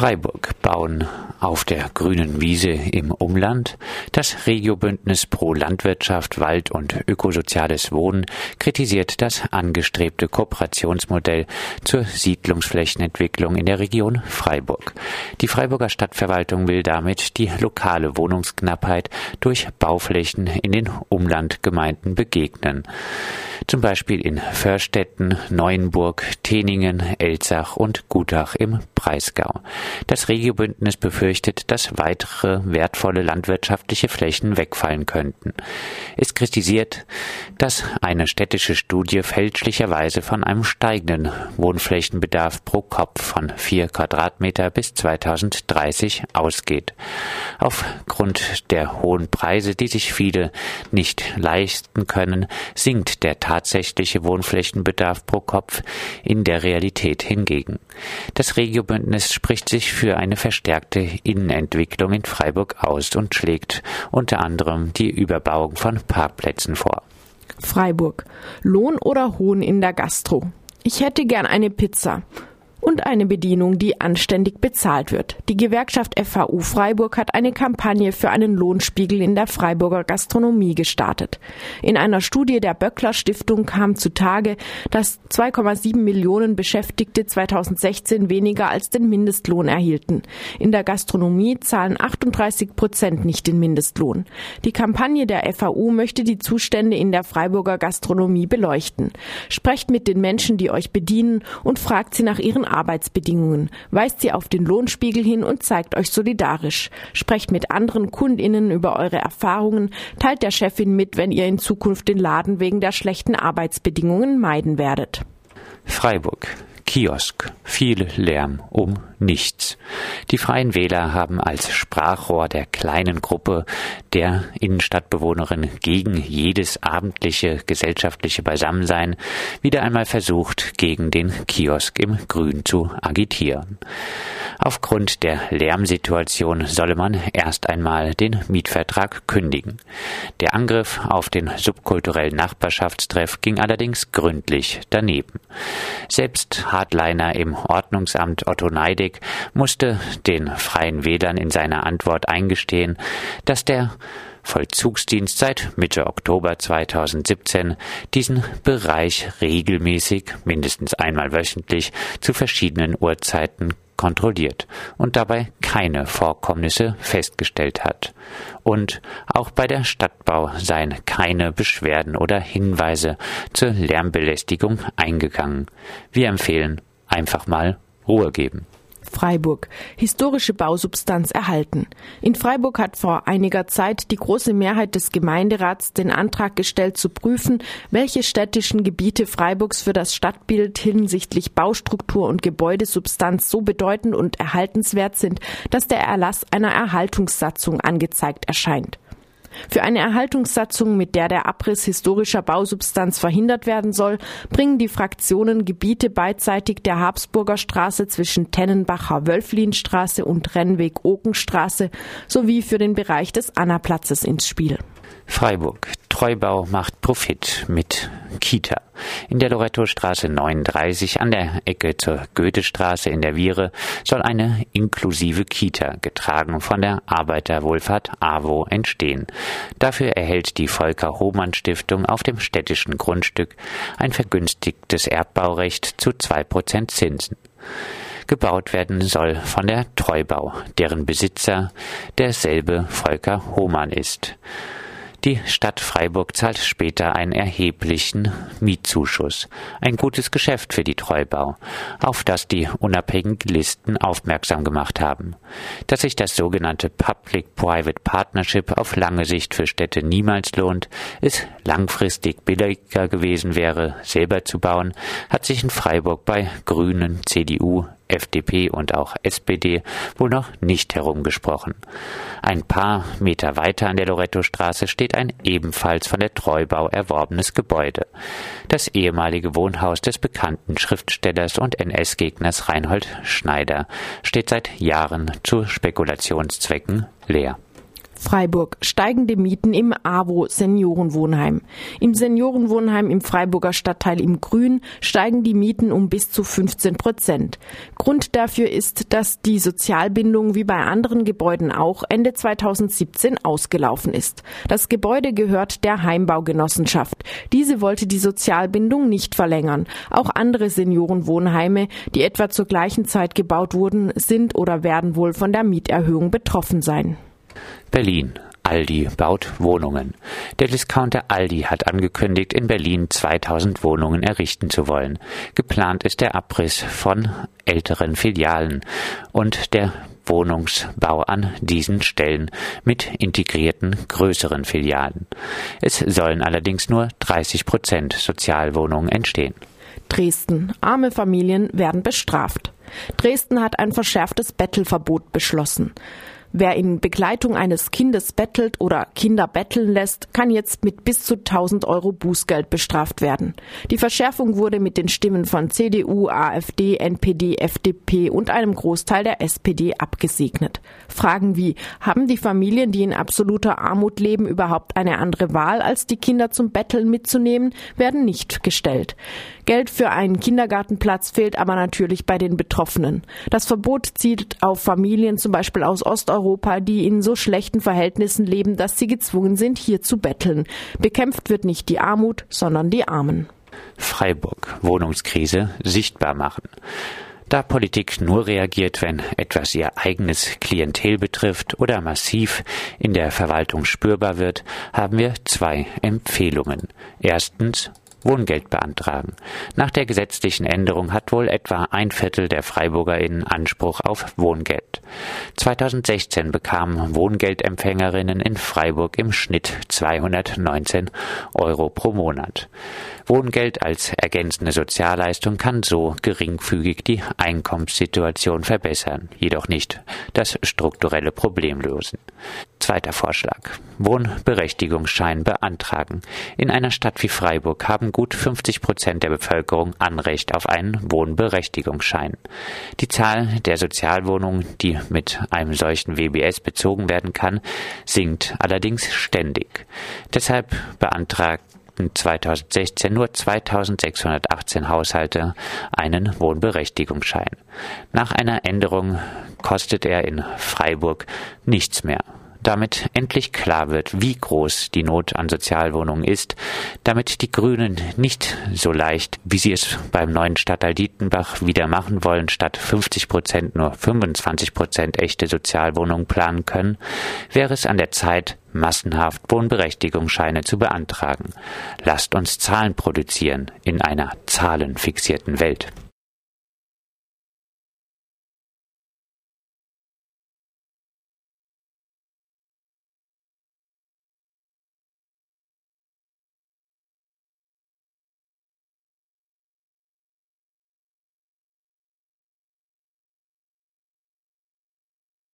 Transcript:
Freiburg bauen auf der grünen Wiese im Umland. Das Regiobündnis pro Landwirtschaft, Wald und ökosoziales Wohnen kritisiert das angestrebte Kooperationsmodell zur Siedlungsflächenentwicklung in der Region Freiburg. Die Freiburger Stadtverwaltung will damit die lokale Wohnungsknappheit durch Bauflächen in den Umlandgemeinden begegnen. Zum Beispiel in Förstetten, Neuenburg, Teningen, Elzach und Gutach im Breisgau. Das Regiobündnis befürchtet, dass weitere wertvolle landwirtschaftliche Flächen wegfallen könnten. Es kritisiert, dass eine städtische Studie fälschlicherweise von einem steigenden Wohnflächenbedarf pro Kopf von vier Quadratmeter bis 2030 ausgeht. Aufgrund der hohen Preise, die sich viele nicht leisten können, sinkt der tatsächliche Wohnflächenbedarf pro Kopf in der Realität hingegen. Das Regiobündnis spricht sich für eine verstärkte Innenentwicklung in Freiburg aus und schlägt unter anderem die Überbauung von Parkplätzen vor. Freiburg. Lohn oder Hohn in der Gastro. Ich hätte gern eine Pizza und eine Bedienung, die anständig bezahlt wird. Die Gewerkschaft FHU Freiburg hat eine Kampagne für einen Lohnspiegel in der Freiburger Gastronomie gestartet. In einer Studie der Böckler Stiftung kam zutage, dass 2,7 Millionen Beschäftigte 2016 weniger als den Mindestlohn erhielten. In der Gastronomie zahlen 38 Prozent nicht den Mindestlohn. Die Kampagne der FHU möchte die Zustände in der Freiburger Gastronomie beleuchten. Sprecht mit den Menschen, die euch bedienen und fragt sie nach ihren Arbeitsbedingungen, weist sie auf den Lohnspiegel hin und zeigt euch solidarisch. Sprecht mit anderen KundInnen über eure Erfahrungen, teilt der Chefin mit, wenn ihr in Zukunft den Laden wegen der schlechten Arbeitsbedingungen meiden werdet. Freiburg. Kiosk. Viel Lärm um nichts. Die Freien Wähler haben als Sprachrohr der kleinen Gruppe der Innenstadtbewohnerin gegen jedes abendliche gesellschaftliche Beisammensein wieder einmal versucht, gegen den Kiosk im Grün zu agitieren. Aufgrund der Lärmsituation solle man erst einmal den Mietvertrag kündigen. Der Angriff auf den subkulturellen Nachbarschaftstreff ging allerdings gründlich daneben. Selbst Hardliner im Ordnungsamt Otto Neidig musste den Freien Wählern in seiner Antwort eingestehen, dass der Vollzugsdienst seit Mitte Oktober 2017 diesen Bereich regelmäßig, mindestens einmal wöchentlich, zu verschiedenen Uhrzeiten kontrolliert und dabei keine Vorkommnisse festgestellt hat. Und auch bei der Stadtbau seien keine Beschwerden oder Hinweise zur Lärmbelästigung eingegangen. Wir empfehlen einfach mal Ruhe geben. Freiburg. Historische Bausubstanz erhalten. In Freiburg hat vor einiger Zeit die große Mehrheit des Gemeinderats den Antrag gestellt zu prüfen, welche städtischen Gebiete Freiburgs für das Stadtbild hinsichtlich Baustruktur und Gebäudesubstanz so bedeutend und erhaltenswert sind, dass der Erlass einer Erhaltungssatzung angezeigt erscheint. Für eine Erhaltungssatzung, mit der der Abriss historischer Bausubstanz verhindert werden soll, bringen die Fraktionen Gebiete beidseitig der Habsburger Straße zwischen Tennenbacher Wölflinstraße und Rennweg-Okenstraße sowie für den Bereich des Annaplatzes ins Spiel. Freiburg. Treubau macht Profit mit Kita. In der Lorettostraße 39 an der Ecke zur Goethestraße in der Viere soll eine inklusive Kita, getragen von der Arbeiterwohlfahrt AWO, entstehen. Dafür erhält die Volker Hohmann Stiftung auf dem städtischen Grundstück ein vergünstigtes Erbbaurecht zu zwei Prozent Zinsen gebaut werden soll von der Treubau, deren Besitzer derselbe Volker Hohmann ist. Die Stadt Freiburg zahlt später einen erheblichen Mietzuschuss. Ein gutes Geschäft für die Treubau, auf das die unabhängigen Listen aufmerksam gemacht haben. Dass sich das sogenannte Public-Private Partnership auf lange Sicht für Städte niemals lohnt, es langfristig billiger gewesen wäre, selber zu bauen, hat sich in Freiburg bei Grünen, CDU, FDP und auch SPD wohl noch nicht herumgesprochen. Ein paar Meter weiter an der Lorettostraße steht ein ebenfalls von der Treubau erworbenes Gebäude. Das ehemalige Wohnhaus des bekannten Schriftstellers und NS-Gegners Reinhold Schneider steht seit Jahren zu Spekulationszwecken leer. Freiburg. Steigende Mieten im AWO Seniorenwohnheim. Im Seniorenwohnheim im Freiburger Stadtteil im Grün steigen die Mieten um bis zu 15 Prozent. Grund dafür ist, dass die Sozialbindung wie bei anderen Gebäuden auch Ende 2017 ausgelaufen ist. Das Gebäude gehört der Heimbaugenossenschaft. Diese wollte die Sozialbindung nicht verlängern. Auch andere Seniorenwohnheime, die etwa zur gleichen Zeit gebaut wurden, sind oder werden wohl von der Mieterhöhung betroffen sein. Berlin. Aldi baut Wohnungen. Der Discounter Aldi hat angekündigt, in Berlin 2000 Wohnungen errichten zu wollen. Geplant ist der Abriss von älteren Filialen und der Wohnungsbau an diesen Stellen mit integrierten größeren Filialen. Es sollen allerdings nur 30 Prozent Sozialwohnungen entstehen. Dresden. Arme Familien werden bestraft. Dresden hat ein verschärftes Bettelverbot beschlossen. Wer in Begleitung eines Kindes bettelt oder Kinder betteln lässt, kann jetzt mit bis zu 1000 Euro Bußgeld bestraft werden. Die Verschärfung wurde mit den Stimmen von CDU, AfD, NPD, FDP und einem Großteil der SPD abgesegnet. Fragen wie, haben die Familien, die in absoluter Armut leben, überhaupt eine andere Wahl, als die Kinder zum Betteln mitzunehmen, werden nicht gestellt. Geld für einen Kindergartenplatz fehlt aber natürlich bei den Betroffenen. Das Verbot zielt auf Familien zum Beispiel aus Osteuropa, die in so schlechten Verhältnissen leben, dass sie gezwungen sind, hier zu betteln. Bekämpft wird nicht die Armut, sondern die Armen. Freiburg Wohnungskrise sichtbar machen. Da Politik nur reagiert, wenn etwas ihr eigenes Klientel betrifft oder massiv in der Verwaltung spürbar wird, haben wir zwei Empfehlungen. Erstens Wohngeld beantragen. Nach der gesetzlichen Änderung hat wohl etwa ein Viertel der FreiburgerInnen Anspruch auf Wohngeld. 2016 bekamen Wohngeldempfängerinnen in Freiburg im Schnitt 219 Euro pro Monat. Wohngeld als ergänzende Sozialleistung kann so geringfügig die Einkommenssituation verbessern, jedoch nicht das strukturelle Problem lösen. Zweiter Vorschlag. Wohnberechtigungsschein beantragen. In einer Stadt wie Freiburg haben gut 50 Prozent der Bevölkerung Anrecht auf einen Wohnberechtigungsschein. Die Zahl der Sozialwohnungen, die mit einem solchen WBS bezogen werden kann, sinkt allerdings ständig. Deshalb beantragt 2016 nur 2618 Haushalte einen Wohnberechtigungsschein. Nach einer Änderung kostet er in Freiburg nichts mehr damit endlich klar wird, wie groß die Not an Sozialwohnungen ist, damit die Grünen nicht so leicht, wie sie es beim neuen Stadtteil Dietenbach wieder machen wollen, statt 50 Prozent nur 25 Prozent echte Sozialwohnungen planen können, wäre es an der Zeit, massenhaft Wohnberechtigungsscheine zu beantragen. Lasst uns Zahlen produzieren in einer zahlenfixierten Welt.